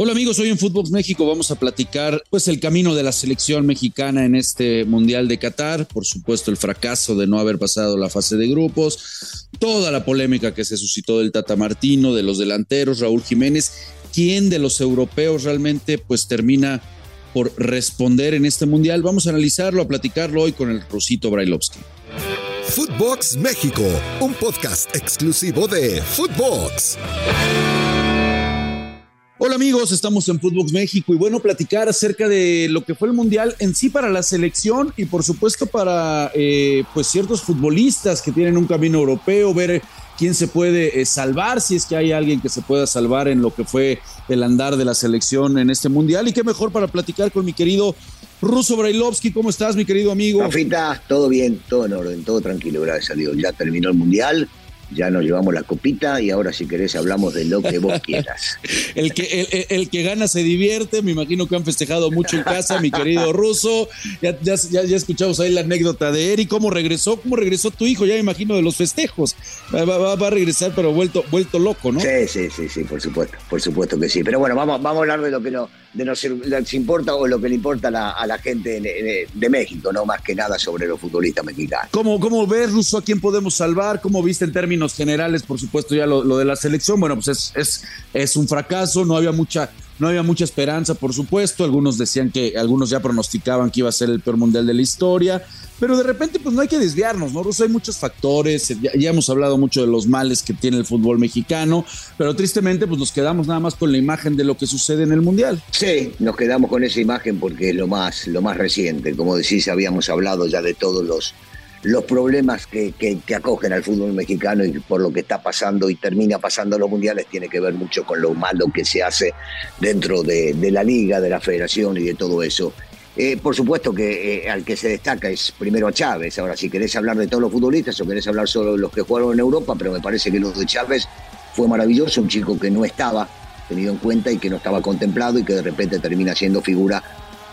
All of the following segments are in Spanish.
Hola amigos, hoy en Footbox México vamos a platicar pues el camino de la selección mexicana en este Mundial de Qatar, por supuesto el fracaso de no haber pasado la fase de grupos, toda la polémica que se suscitó del Tata Martino, de los delanteros, Raúl Jiménez, quién de los europeos realmente pues termina por responder en este Mundial. Vamos a analizarlo, a platicarlo hoy con el Rosito Brailovsky. Footbox México, un podcast exclusivo de Footbox. Hola amigos, estamos en Footbox México y bueno, platicar acerca de lo que fue el Mundial en sí para la selección y por supuesto para eh, pues ciertos futbolistas que tienen un camino europeo, ver quién se puede eh, salvar, si es que hay alguien que se pueda salvar en lo que fue el andar de la selección en este Mundial y qué mejor para platicar con mi querido Ruso Brailovsky, ¿cómo estás mi querido amigo? Rafita, todo bien, todo en orden, todo tranquilo, gracias a Dios. Ya terminó el Mundial, ya nos llevamos la copita y ahora si querés hablamos de lo que vos quieras. el, que, el, que gana se divierte, me imagino que han festejado mucho en casa, mi querido ruso. Ya, ya, ya, escuchamos ahí la anécdota de Eri, cómo regresó, cómo regresó tu hijo, ya me imagino de los festejos. Va, va, a regresar, pero vuelto, vuelto loco, ¿no? Sí, sí, sí, sí, por supuesto, por supuesto que sí. Pero bueno, vamos, vamos a hablar de lo que no, de nos, importa o lo que le importa a la, gente de, México, no más que nada sobre los futbolistas mexicanos. ¿Cómo, cómo ves, Ruso, a quién podemos salvar? ¿Cómo viste en términos generales, por supuesto, ya lo, de la selección? Bueno, pues es, es, un fracaso, no había mucha no había mucha esperanza, por supuesto. Algunos decían que, algunos ya pronosticaban que iba a ser el peor mundial de la historia. Pero de repente, pues no hay que desviarnos, ¿no? hay muchos factores, ya, hemos hablado mucho de los males que tiene el fútbol mexicano, pero tristemente, pues nos quedamos nada más con la imagen de lo que sucede en el Mundial. Sí, nos quedamos con esa imagen porque lo más, lo más reciente. Como decís, habíamos hablado ya de todos los, los problemas que, que, acogen al fútbol mexicano y por lo que está pasando y termina pasando los mundiales tiene que ver mucho con lo malo que se hace dentro de, de la liga, de la federación y de todo eso. Eh, por supuesto que eh, al que se destaca es primero a Chávez. Ahora, si querés hablar de todos los futbolistas o querés hablar solo de los que jugaron en Europa, pero me parece que lo de Chávez fue maravilloso, un chico que no estaba tenido en cuenta y que no estaba contemplado y que de repente termina siendo figura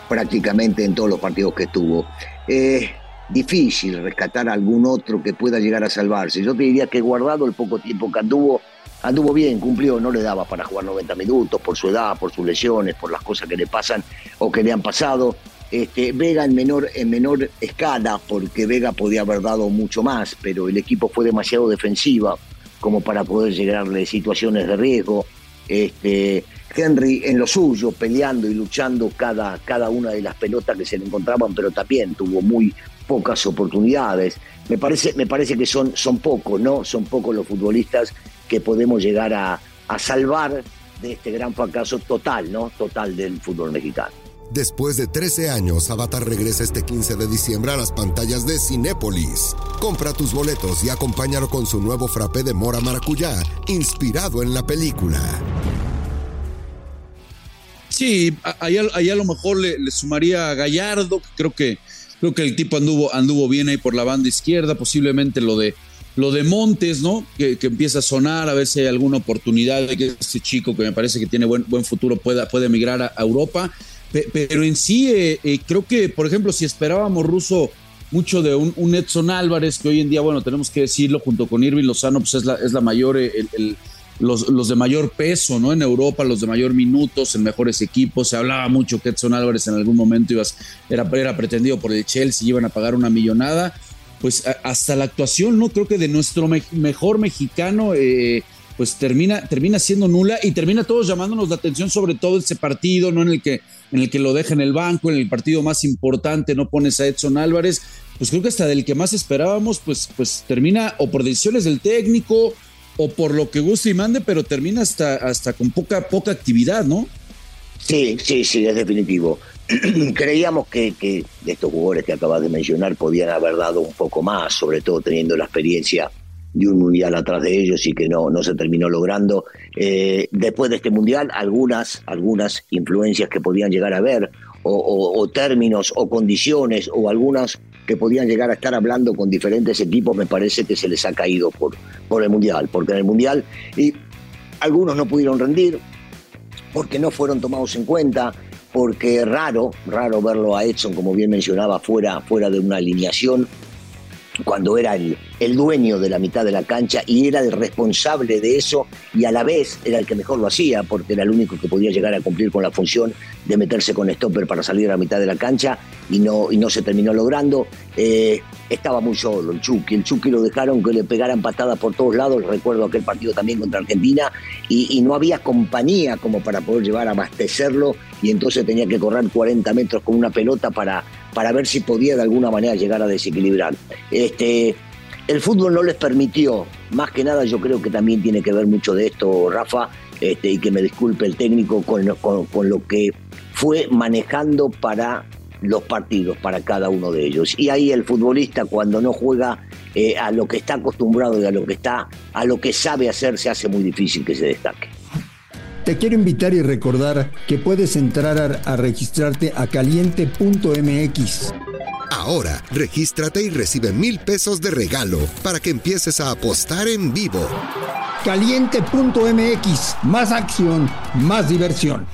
prácticamente en todos los partidos que estuvo. Eh, difícil rescatar a algún otro que pueda llegar a salvarse. Yo te diría que guardado el poco tiempo que anduvo, anduvo bien, cumplió, no le daba para jugar 90 minutos por su edad, por sus lesiones, por las cosas que le pasan o que le han pasado. Este, Vega en menor, en menor escala, porque Vega podía haber dado mucho más, pero el equipo fue demasiado defensiva como para poder llegarle situaciones de riesgo. Este, Henry en lo suyo, peleando y luchando cada, cada una de las pelotas que se le encontraban, pero también tuvo muy pocas oportunidades. Me parece, me parece que son, son pocos, ¿no? Son pocos los futbolistas que podemos llegar a, a salvar de este gran fracaso total, ¿no? Total del fútbol mexicano. Después de 13 años, Avatar regresa este 15 de diciembre a las pantallas de Cinépolis. Compra tus boletos y acompáñalo con su nuevo frappé de mora maracuyá, inspirado en la película. Sí, ahí, a lo mejor le, sumaría a Gallardo, creo que, creo que el tipo anduvo, anduvo bien ahí por la banda izquierda, posiblemente lo de, lo de Montes, ¿no? Que, empieza a sonar, a ver si hay alguna oportunidad de que este chico que me parece que tiene buen, buen futuro pueda, puede emigrar a Europa. Pero en sí, eh, eh, creo que, por ejemplo, si esperábamos ruso mucho de un, Edson Álvarez, que hoy en día, bueno, tenemos que decirlo, junto con Irving Lozano, pues es la, es la mayor, eh, los, los, de mayor peso, ¿no? En Europa, los de mayor minutos, en mejores equipos. Se hablaba mucho que Edson Álvarez en algún momento ibas, era, era pretendido por el Chelsea, iban a pagar una millonada. Pues hasta la actuación, ¿no? Creo que de nuestro mejor mexicano, pues termina, termina siendo nula y termina todos llamándonos la atención sobre todo ese partido, ¿no? En el que, en el que lo deja en el banco, en el partido más importante, no pones a Edson Álvarez, pues creo que hasta del que más esperábamos, pues, pues termina o por decisiones del técnico o por lo que guste y mande, pero termina hasta, hasta con poca, poca actividad, ¿no? Sí, sí, sí, es definitivo. Creíamos que, que estos jugadores que acabas de mencionar podían haber dado un poco más, sobre todo teniendo la experiencia de un mundial atrás de ellos y que no, no se terminó logrando. Eh, después de este mundial, algunas, algunas influencias que podían llegar a ver, o, términos, o condiciones, o algunas que podían llegar a estar hablando con diferentes equipos, me parece que se les ha caído por, por el mundial, porque en el mundial y algunos no pudieron rendir, porque no fueron tomados en cuenta, porque raro, raro verlo a Edson, como bien mencionaba, fuera, fuera de una alineación cuando era el, dueño de la mitad de la cancha y era el responsable de eso y a la vez era el que mejor lo hacía porque era el único que podía llegar a cumplir con la función de meterse con stopper para salir a la mitad de la cancha y no, y no se terminó logrando. Eh, estaba muy solo el Chucky, el Chucky lo dejaron que le pegaran patadas por todos lados, recuerdo aquel partido también contra Argentina y, y no había compañía como para poder llevar a abastecerlo y entonces tenía que correr 40 metros con una pelota para para ver si podía de alguna manera llegar a desequilibrar. Este, el fútbol no les permitió, más que nada yo creo que también tiene que ver mucho de esto, Rafa, este, y que me disculpe el técnico con, con, lo que fue manejando para los partidos, para cada uno de ellos. Y ahí el futbolista cuando no juega eh, a lo que está acostumbrado y a lo que está, a lo que sabe hacer, se hace muy difícil que se destaque. Te quiero invitar y recordar que puedes entrar a, registrarte a caliente.mx. Ahora, regístrate y recibe mil pesos de regalo para que empieces a apostar en vivo. Caliente.mx, más acción, más diversión.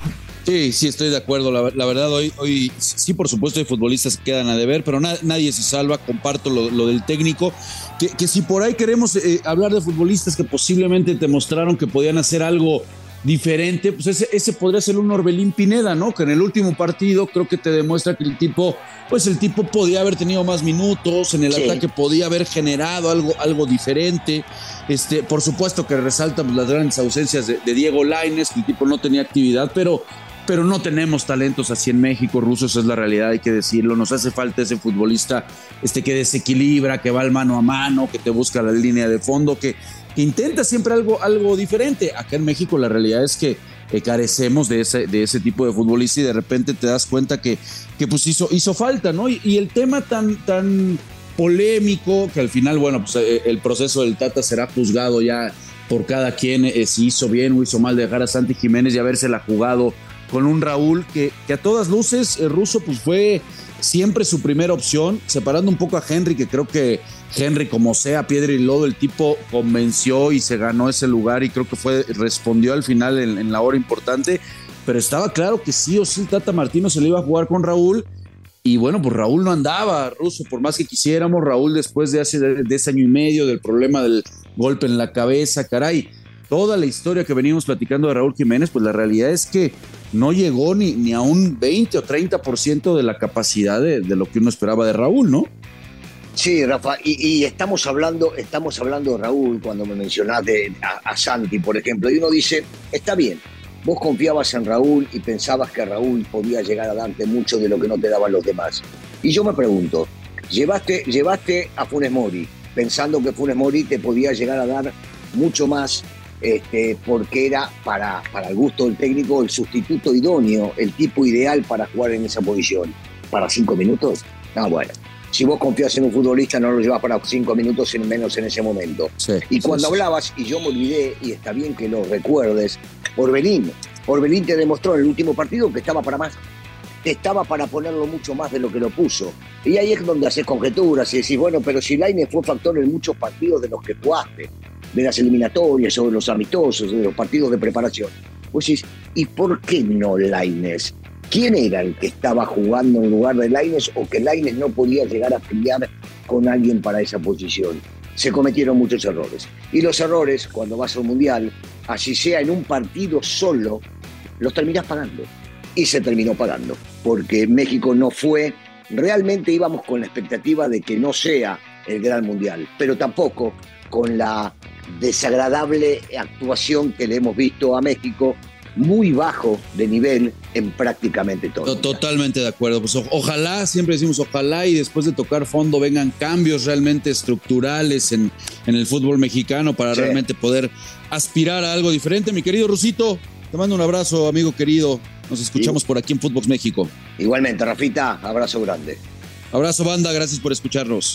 Sí, sí, estoy de acuerdo. La, verdad, hoy, hoy sí, por supuesto, hay futbolistas que quedan a deber, pero nadie se salva. Comparto lo, del técnico. Que, si por ahí queremos eh, hablar de futbolistas que posiblemente te mostraron que podían hacer algo diferente, pues ese, ese podría ser un Orbelín Pineda, ¿no? Que en el último partido creo que te demuestra que el tipo, pues el tipo podía haber tenido más minutos, en el ataque podía haber generado algo, algo diferente. Este, por supuesto que resaltan pues, las grandes ausencias de, Diego Laines, que el tipo no tenía actividad, pero, pero no tenemos talentos así en México, rusos, es la realidad, hay que decirlo. Nos hace falta ese futbolista este, que desequilibra, que va al mano a mano, que te busca la línea de fondo, que intenta siempre algo, algo diferente. Acá en México la realidad es que carecemos de ese, de ese tipo de futbolista y de repente te das cuenta que, que pues hizo, hizo falta, ¿no? Y, el tema tan, tan polémico que al final, bueno, pues eh, el proceso del Tata será juzgado ya por cada quien eh, si hizo bien o hizo mal dejar a Santi Jiménez y habérsela jugado con un Raúl que, que a todas luces el ruso pues fue siempre su primera opción, separando un poco a Henry, que creo que Henry, como sea, piedra y lodo, el tipo convenció y se ganó ese lugar y creo que fue, respondió al final en, la hora importante, pero estaba claro que sí o sí Tata Martino se le iba a jugar con Raúl. Y bueno, pues Raúl no andaba, Ruso, por más que quisiéramos, Raúl después de hace de ese año y medio del problema del golpe en la cabeza, caray, toda la historia que venimos platicando de Raúl Jiménez, pues la realidad es que no llegó ni, ni a un 20 o 30% de la capacidad de, lo que uno esperaba de Raúl, ¿no? Sí, Rafa, y, estamos hablando, estamos hablando de Raúl cuando me mencionaste a, Santi, por ejemplo, y uno dice, está bien, vos confiabas en Raúl y pensabas que Raúl podía llegar a darte mucho de lo que no te daban los demás. Y yo me pregunto, llevaste, llevaste a Funes Mori pensando que Funes Mori te podía llegar a dar mucho más este, porque era para, para el gusto del técnico el sustituto idóneo, el tipo ideal para jugar en esa posición. ¿Para cinco minutos? No, bueno. Si vos confías en un futbolista, no lo llevas para cinco minutos, menos en ese momento. y cuando hablabas, y yo me olvidé, y está bien que lo recuerdes, Orbelín. Orbelín te demostró en el último partido que estaba para más. Estaba para ponerlo mucho más de lo que lo puso. Y ahí es donde haces conjeturas y decís, bueno, pero si Laine fue factor en muchos partidos de los que jugaste de las eliminatorias o de los amistosos, de los partidos de preparación. Pues decís, ¿y por qué no Laines? ¿Quién era el que estaba jugando en lugar de Laines o que Laines no podía llegar a pelear con alguien para esa posición? Se cometieron muchos errores. Y los errores, cuando vas al Mundial, así sea en un partido solo, los terminas pagando. Y se terminó pagando, porque México no fue, realmente íbamos con la expectativa de que no sea el gran Mundial, pero tampoco con la desagradable actuación que le hemos visto a México, muy bajo de nivel en prácticamente todo. Totalmente de acuerdo. Pues ojalá, siempre decimos ojalá y después de tocar fondo vengan cambios realmente estructurales en, en el fútbol mexicano para realmente poder aspirar a algo diferente. Mi querido Rusito, te mando un abrazo, amigo querido. Nos escuchamos por aquí en Footbox México. Igualmente, Rafita, abrazo grande. Abrazo, banda, gracias por escucharnos.